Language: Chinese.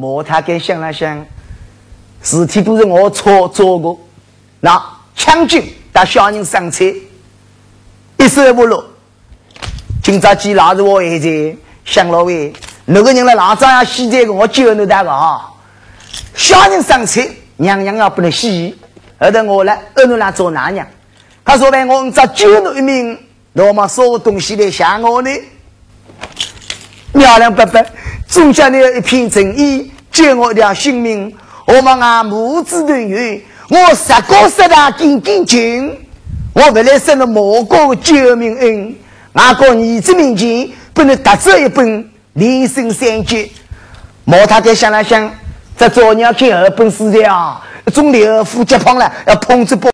莫他给想了想，事体都是我错做过，那抢救带小人上车，一丝不落。今朝见老子我儿子，想老魏，那个人来老早要洗这个，我救你大个啊！小人上车，娘娘要不能洗，后头我来二奴来做男娘。他说：“呗，我只救你一命，那么什么东西来吓我呢？”漂亮伯伯，种下你一片诚意，救我一条性命，我们啊母子团圆，我十个十大敬敬敬，我为了生了莫过救命恩，俺哥儿子面前不能得罪一本连生三劫。毛太太想了想，这做娘看二本事的啊，种刘夫结胖了，要碰着不？